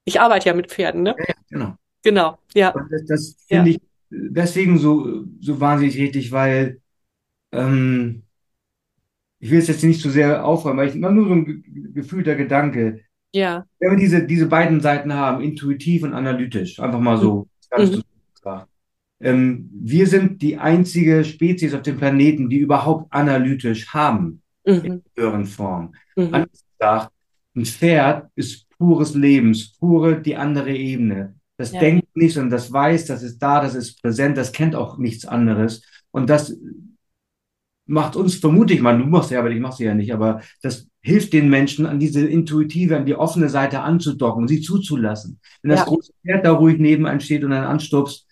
Ich arbeite ja mit Pferden, ne? Ja, genau. Genau, ja. Und das, das finde ja. ich deswegen so, so wahnsinnig richtig, weil ähm, ich will es jetzt nicht zu so sehr aufräumen, weil ich immer nur so ein gefühlter Gedanke. Ja. Wenn wir diese, diese beiden Seiten haben, intuitiv und analytisch, einfach mal so, mhm. Ähm, wir sind die einzige Spezies auf dem Planeten, die überhaupt analytisch haben, mhm. in höheren Form. Mhm. Anders gesagt, ein Pferd ist pures Lebens, pure die andere Ebene. Das ja. denkt nicht, sondern das weiß, das ist da, das ist präsent, das kennt auch nichts anderes. Und das macht uns, vermute ich mal, du machst ja, aber ich mach sie ja nicht, aber das hilft den Menschen, an diese intuitive, an die offene Seite anzudocken, sie zuzulassen. Wenn das ja. große Pferd da ruhig nebenan steht und dann anstupst,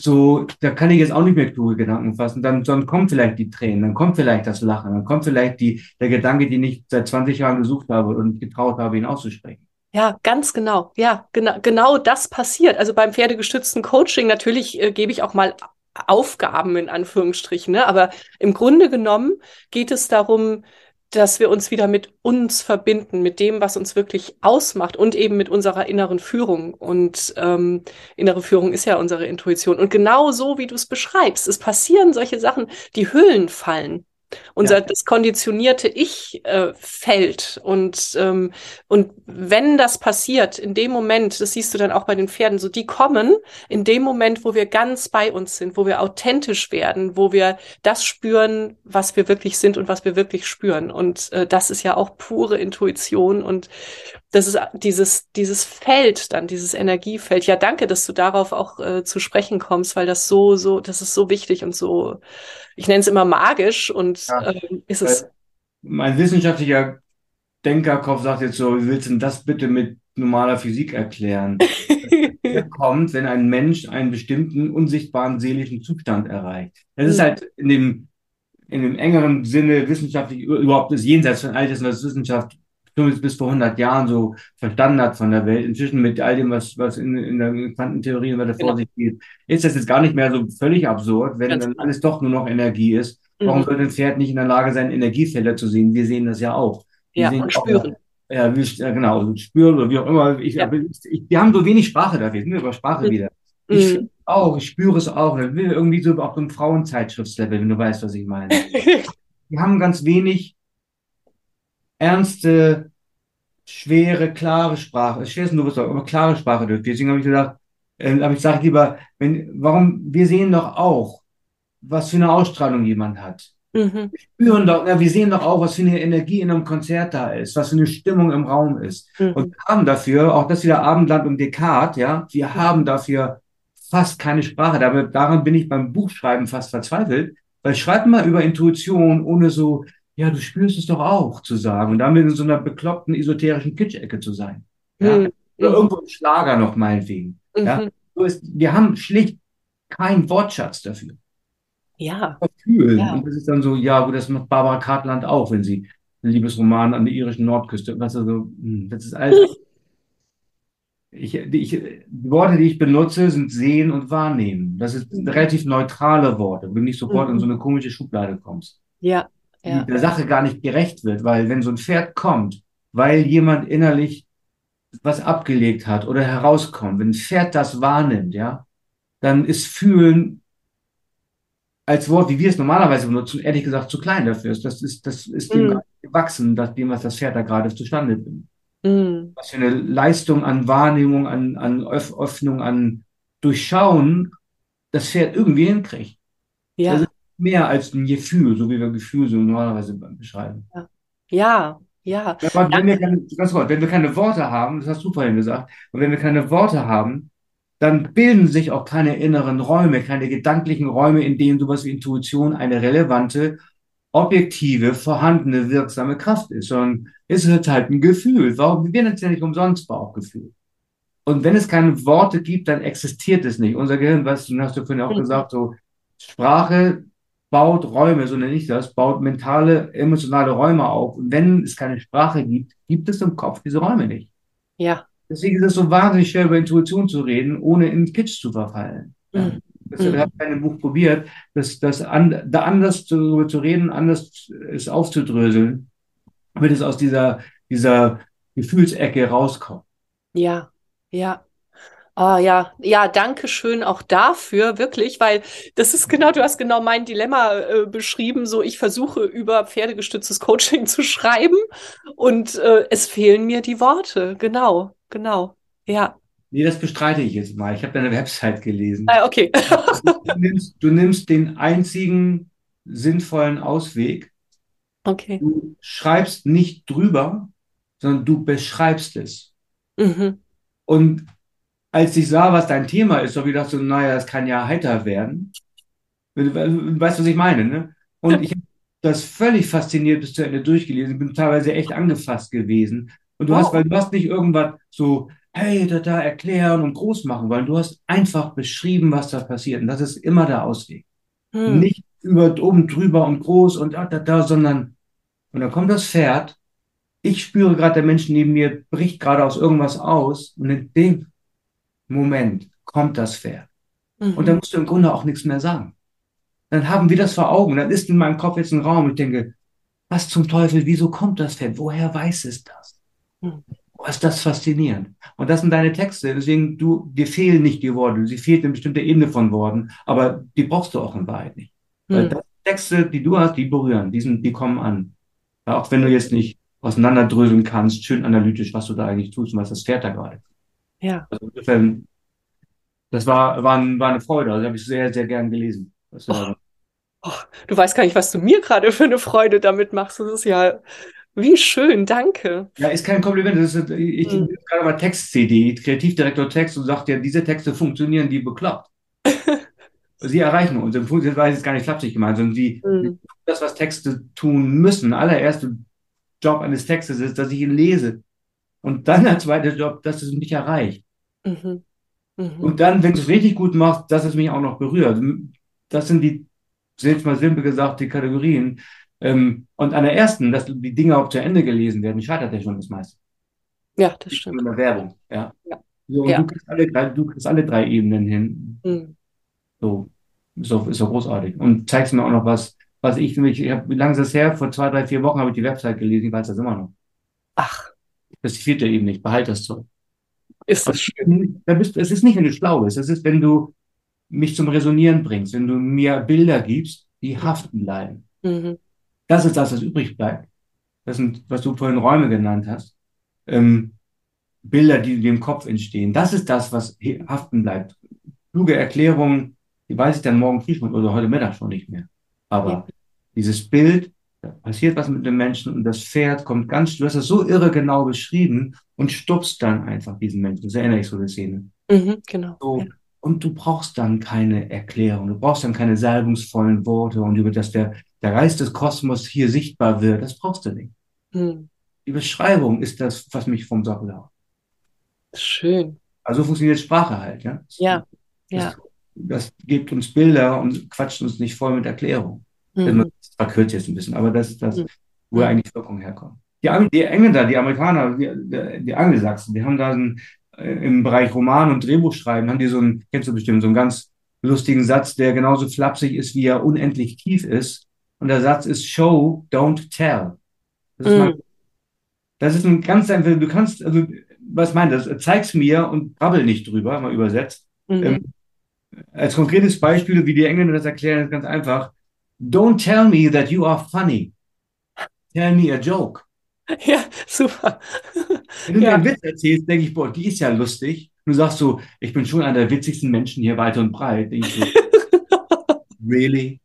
so, da kann ich jetzt auch nicht mehr kluge Gedanken fassen. Dann, dann kommen vielleicht die Tränen, dann kommt vielleicht das Lachen, dann kommt vielleicht die, der Gedanke, den ich seit 20 Jahren gesucht habe und getraut habe, ihn auszusprechen. Ja, ganz genau. Ja, genau, genau das passiert. Also beim pferdegestützten Coaching natürlich äh, gebe ich auch mal Aufgaben in Anführungsstrichen, ne? aber im Grunde genommen geht es darum, dass wir uns wieder mit uns verbinden, mit dem, was uns wirklich ausmacht und eben mit unserer inneren Führung. Und ähm, innere Führung ist ja unsere Intuition. Und genau so, wie du es beschreibst, es passieren solche Sachen, die Hüllen fallen. Unser ja. das konditionierte Ich äh, fällt. Und, ähm, und wenn das passiert, in dem Moment, das siehst du dann auch bei den Pferden, so die kommen in dem Moment, wo wir ganz bei uns sind, wo wir authentisch werden, wo wir das spüren, was wir wirklich sind und was wir wirklich spüren. Und äh, das ist ja auch pure Intuition. Und das ist dieses, dieses Feld dann, dieses Energiefeld. Ja, danke, dass du darauf auch äh, zu sprechen kommst, weil das so, so, das ist so wichtig und so, ich nenne es immer magisch und ja, äh, ist es. Mein wissenschaftlicher Denkerkopf sagt jetzt so, wie willst du denn das bitte mit normaler Physik erklären? kommt, wenn ein Mensch einen bestimmten unsichtbaren seelischen Zustand erreicht. Das ist mhm. halt in dem, in dem engeren Sinne wissenschaftlich überhaupt das Jenseits von all das, was Wissenschaft bis vor 100 Jahren so verstanden hat von der Welt. Inzwischen mit all dem, was, was in, in der Quantentheorie immer davor genau. sich geht, ist das jetzt gar nicht mehr so völlig absurd, wenn Ganz dann alles doch nur noch Energie ist. Warum mhm. sollte ein Pferd nicht in der Lage sein, Energiefelder zu sehen? Wir sehen das ja auch. Wir ja, und spüren. Auch, ja, wir, ja, genau, spüren oder wie auch immer. Ich, ja. ich, wir haben so wenig Sprache dafür. Sind wir über Sprache mhm. wieder. Ich mhm. auch, ich spüre es auch. Ich will irgendwie so auf einem Frauenzeitschriftslevel, wenn du weißt, was ich meine. wir haben ganz wenig ernste, schwere, klare Sprache, schwer ist nur was, aber klare Sprache dürfen. Deswegen habe ich gedacht, Ähm, aber ich sage lieber, wenn, warum, wir sehen doch auch, was für eine Ausstrahlung jemand hat. Mhm. Wir spüren doch, ja, wir sehen doch auch, was für eine Energie in einem Konzert da ist, was für eine Stimmung im Raum ist. Mhm. Und wir haben dafür, auch das wieder Abendland um Descartes, ja, wir haben dafür fast keine Sprache. Damit, daran bin ich beim Buchschreiben fast verzweifelt, weil schreibt mal über Intuition, ohne so, ja, du spürst es doch auch, zu sagen. Und damit in so einer bekloppten, esoterischen Kitsch-Ecke zu sein. Ja? Mhm. Oder irgendwo im Schlager noch meinetwegen. Mhm. Ja? So ist, wir haben schlicht keinen Wortschatz dafür. Ja. Fühlen. Ja. Und das ist dann so, ja, gut, das macht Barbara Cartland auch, wenn sie ein Liebesroman an der irischen Nordküste, was also, das ist alles. Ich, ich, die Worte, die ich benutze, sind sehen und wahrnehmen. Das ist mhm. relativ neutrale Worte, wo du nicht sofort mhm. in so eine komische Schublade kommst. Ja, ja. Die der Sache gar nicht gerecht wird, weil wenn so ein Pferd kommt, weil jemand innerlich was abgelegt hat oder herauskommt, wenn ein Pferd das wahrnimmt, ja, dann ist fühlen als Wort, wie wir es normalerweise benutzen, ehrlich gesagt zu klein dafür ist. Das ist, das ist dem mm. gewachsen, das, dem, was das Pferd da gerade zustande bringt. Mm. Was für eine Leistung an Wahrnehmung, an, an Öffnung, an Durchschauen das Pferd irgendwie hinkriegt. Ja. Das ist mehr als ein Gefühl, so wie wir Gefühl so normalerweise beschreiben. Ja. ja. Ja. Wenn, wir keine, ganz kurz, wenn wir keine Worte haben, das hast du vorhin gesagt, und wenn wir keine Worte haben, dann bilden sich auch keine inneren Räume, keine gedanklichen Räume, in denen sowas wie Intuition eine relevante, objektive, vorhandene, wirksame Kraft ist, sondern es ist halt ein Gefühl. Warum? Wir nennen es ja nicht umsonst Bauchgefühl. Und wenn es keine Worte gibt, dann existiert es nicht. Unser Gehirn, was du hast du vorhin auch mhm. gesagt, so Sprache baut Räume, so nenne ich das, baut mentale, emotionale Räume auf. Und wenn es keine Sprache gibt, gibt es im Kopf diese Räume nicht. Ja. Deswegen ist es so wahnsinnig schwer, über Intuition zu reden, ohne in Kitsch zu verfallen. Mhm. Das mhm. habe ich in einem Buch probiert, das, das an, da anders zu, zu reden, anders es aufzudröseln, damit es aus dieser, dieser Gefühlsecke rauskommt. Ja, ja. Ah ja, ja, danke schön auch dafür, wirklich, weil das ist genau, du hast genau mein Dilemma äh, beschrieben. So, ich versuche über pferdegestütztes Coaching zu schreiben und äh, es fehlen mir die Worte. Genau, genau. Ja. Nee, das bestreite ich jetzt mal. Ich habe deine Website gelesen. Ah, okay. du, nimmst, du nimmst den einzigen sinnvollen Ausweg. Okay. Du schreibst nicht drüber, sondern du beschreibst es. Mhm. Und als ich sah, was dein Thema ist, habe ich gedacht, so, naja, das kann ja heiter werden. Du weißt, was ich meine, ne? Und ich habe das völlig fasziniert bis zu Ende durchgelesen, bin teilweise echt angefasst gewesen. Und du wow. hast, weil du hast nicht irgendwas so, hey, da, da erklären und groß machen, weil du hast einfach beschrieben, was da passiert. Und das ist immer der Ausweg. Hm. Nicht über oben drüber und groß und da, da, da, sondern, und dann kommt das Pferd. Ich spüre gerade, der Mensch neben mir bricht gerade aus irgendwas aus. Und in dem Moment kommt das Pferd. Mhm. Und dann musst du im Grunde auch nichts mehr sagen. Dann haben wir das vor Augen. Dann ist in meinem Kopf jetzt ein Raum. Ich denke, was zum Teufel, wieso kommt das Pferd? Woher weiß es das? Mhm. Oh, ist das faszinierend. Und das sind deine Texte. Deswegen, du, dir fehlen nicht die Worte. Sie fehlt eine bestimmte Ebene von Worten. Aber die brauchst du auch in Wahrheit nicht. Weil das Texte, die du hast, die berühren. Die, sind, die kommen an. Auch wenn du jetzt nicht auseinanderdröseln kannst, schön analytisch, was du da eigentlich tust und was das Pferd da gerade ja. Also insofern, das war, war, war eine Freude. Also habe ich sehr, sehr gern gelesen. Oh. Oh, du weißt gar nicht, was du mir gerade für eine Freude damit machst. Das ist ja wie schön, danke. Ja, ist kein Kompliment. Ist, ich hm. gerade mal Text-CD, Kreativdirektor Text und sagt ja, diese Texte funktionieren, die bekloppt. sie erreichen uns. Das war jetzt gar nicht flapsig gemeint, sondern sie, hm. das, was Texte tun müssen. Allererste Job eines Textes ist, dass ich ihn lese. Und dann der zweite Job, dass es mich erreicht. Mhm. Mhm. Und dann, wenn du es richtig gut machst, dass es mich auch noch berührt. Das sind die, selbst mal simpel gesagt, die Kategorien. Ähm, und an der ersten, dass die Dinge auch zu Ende gelesen werden, scheitert ja schon das meiste. Ja, das stimmt. In der Werbung, ja. ja. So, und ja. Du, kriegst alle drei, du kriegst alle drei Ebenen hin. Mhm. So, ist doch, ist doch großartig. Und zeigst mir auch noch was, was ich, ich habe, wie lange ist das her? Vor zwei, drei, vier Wochen habe ich die Website gelesen, ich weiß das immer noch. Ach. Das fehlt dir eben nicht. Behalt das Zeug. Ist das schön? Da bist, es ist nicht, wenn du schlau bist. Es ist, wenn du mich zum Resonieren bringst, wenn du mir Bilder gibst, die haften bleiben. Mhm. Das ist das, was übrig bleibt. Das sind, was du vorhin Räume genannt hast. Ähm, Bilder, die dir im Kopf entstehen. Das ist das, was haften bleibt. Kluge Erklärungen, die weiß ich dann morgen früh oder heute Mittag schon nicht mehr. Aber ja. dieses Bild, da passiert was mit dem Menschen und das Pferd kommt ganz, du hast das so irre genau beschrieben und stupst dann einfach diesen Menschen. Das erinnere ich so die Szene. Mhm, genau. So, ja. Und du brauchst dann keine Erklärung, du brauchst dann keine salbungsvollen Worte und über das der, der Geist des Kosmos hier sichtbar wird. Das brauchst du nicht. Mhm. Die Beschreibung ist das, was mich vom Sockel haut. Schön. Also funktioniert Sprache halt, ja? Ja. Das, ja. das gibt uns Bilder und quatscht uns nicht voll mit Erklärung. Mhm. Das verkürzt jetzt ein bisschen, aber das ist das, mhm. wo eigentlich Wirkung herkommt. Die, die Engländer, die Amerikaner, die, die Angelsachsen, die haben da ein, äh, im Bereich Roman und Drehbuchschreiben, haben die so einen, kennst du bestimmt, so einen ganz lustigen Satz, der genauso flapsig ist, wie er unendlich tief ist. Und der Satz ist Show, don't tell. Das ist, mhm. mal, das ist ein ganz einfach, du kannst, also, was meint das? Zeig's mir und brabbel nicht drüber, mal übersetzt. Mhm. Ähm, als konkretes Beispiel, wie die Engländer das erklären, ist ganz einfach. Don't tell me that you are funny. Tell me a joke. Ja, super. Wenn du ja. mir einen Witz erzählst, denke ich, boah, die ist ja lustig. Und du sagst so, ich bin schon einer der witzigsten Menschen hier weit und breit. Denke ich so, really?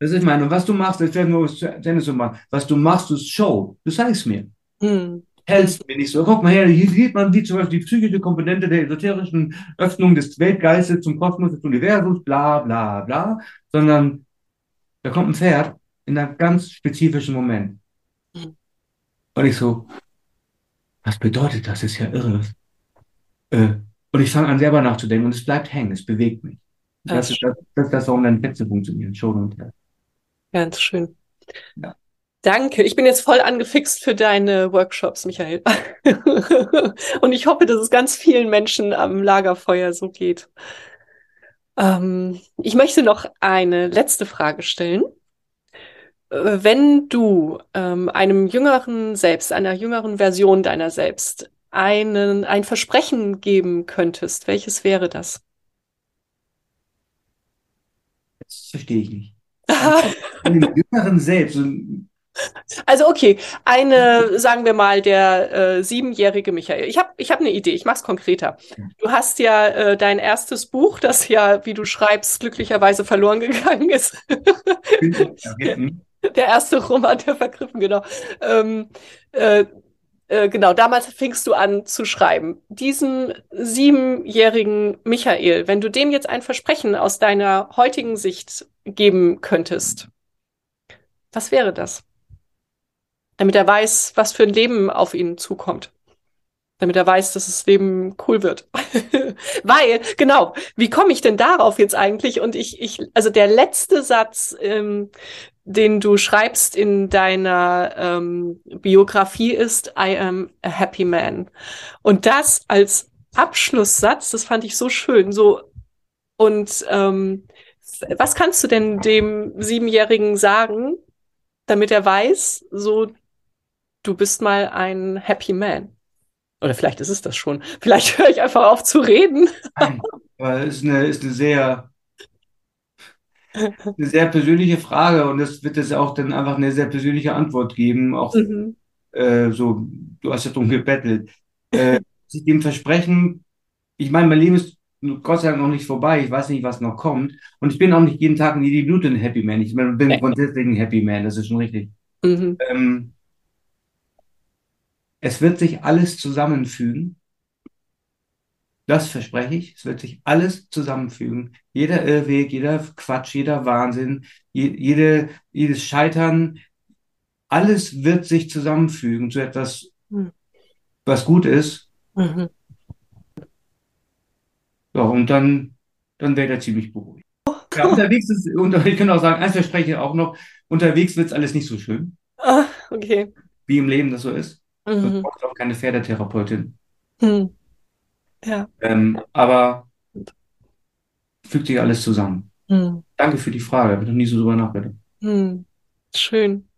Das ist meine, was du machst, das Tennis so machen. Was du machst, ist Show. Du sagst mir. Hm. Hältst mir nicht so. Guck mal her, hier sieht man, wie zum Beispiel die psychische Komponente der esoterischen Öffnung des Weltgeistes zum Kosmos des Universums, bla, bla, bla. Sondern da kommt ein Pferd in einem ganz spezifischen Moment. Hm. Und ich so, was bedeutet das? Das ist ja irre. Äh, und ich fange an, selber nachzudenken und es bleibt hängen, es bewegt mich. Das, das ist das, das, das warum dann Plätze funktionieren, Show und Tell. Ganz schön. Ja. Danke. Ich bin jetzt voll angefixt für deine Workshops, Michael. und ich hoffe, dass es ganz vielen Menschen am Lagerfeuer so geht. Ähm, ich möchte noch eine letzte Frage stellen. Äh, wenn du ähm, einem jüngeren Selbst, einer jüngeren Version deiner selbst, einen, ein Versprechen geben könntest, welches wäre das? Das verstehe ich nicht. Einem jüngeren Selbst. Also okay, eine, sagen wir mal, der äh, siebenjährige Michael. Ich habe ich hab eine Idee, ich mache es konkreter. Du hast ja äh, dein erstes Buch, das ja, wie du schreibst, glücklicherweise verloren gegangen ist. der erste Roman, der vergriffen, genau. Ähm, äh, äh, genau, damals fingst du an zu schreiben. Diesen siebenjährigen Michael, wenn du dem jetzt ein Versprechen aus deiner heutigen Sicht geben könntest, was wäre das? Damit er weiß, was für ein Leben auf ihn zukommt damit er weiß, dass das Leben cool wird. Weil, genau, wie komme ich denn darauf jetzt eigentlich? Und ich, ich, also der letzte Satz, ähm, den du schreibst in deiner ähm, Biografie ist I am a happy man. Und das als Abschlusssatz, das fand ich so schön. So und ähm, was kannst du denn dem Siebenjährigen sagen, damit er weiß, so du bist mal ein Happy Man? Oder vielleicht ist es das schon. Vielleicht höre ich einfach auf zu reden. Nein, aber es ist eine, ist eine sehr, eine sehr persönliche Frage und es wird es auch dann einfach eine sehr persönliche Antwort geben. Auch mhm. äh, so, du hast ja drum gebettelt. Äh, dem Versprechen, ich meine, mein Leben ist Gott sei Dank noch nicht vorbei. Ich weiß nicht, was noch kommt. Und ich bin auch nicht jeden Tag in die Minute ein Happy Man. Ich bin grundsätzlich ein Happy Man, das ist schon richtig. Mhm. Ähm, es wird sich alles zusammenfügen. Das verspreche ich. Es wird sich alles zusammenfügen. Jeder Irrweg, jeder Quatsch, jeder Wahnsinn, jede, jedes Scheitern, alles wird sich zusammenfügen zu etwas, hm. was gut ist. Mhm. Ja, und dann, dann wäre er ziemlich beruhigt. Oh, ja, unterwegs ist, und ich kann auch sagen, eins verspreche ich auch noch, unterwegs wird es alles nicht so schön. Ah, okay. Wie im Leben das so ist. Mhm. Du brauchst auch keine Pferdetherapeutin. Mhm. Ja. Ähm, aber fügt sich alles zusammen. Mhm. Danke für die Frage. Ich habe noch nie so drüber nachgedacht. Mhm. Schön.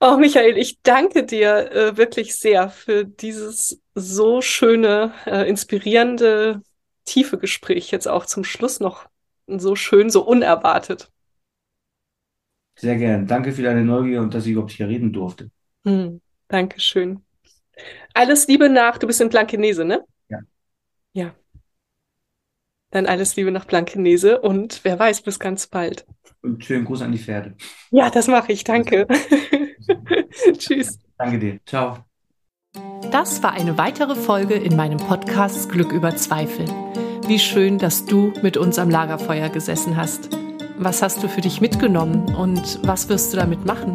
Oh, Michael, ich danke dir äh, wirklich sehr für dieses so schöne, äh, inspirierende, tiefe Gespräch. Jetzt auch zum Schluss noch so schön, so unerwartet. Sehr gern. Danke für deine Neugier und dass ich überhaupt hier reden durfte. Hm. Dankeschön. Alles Liebe nach, du bist in Blankenese, ne? Ja. Dann alles Liebe nach Blankenese und wer weiß, bis ganz bald. Und schönen Gruß an die Pferde. Ja, das mache ich, danke. Tschüss. Danke dir. Ciao. Das war eine weitere Folge in meinem Podcast Glück über Zweifel. Wie schön, dass du mit uns am Lagerfeuer gesessen hast. Was hast du für dich mitgenommen und was wirst du damit machen?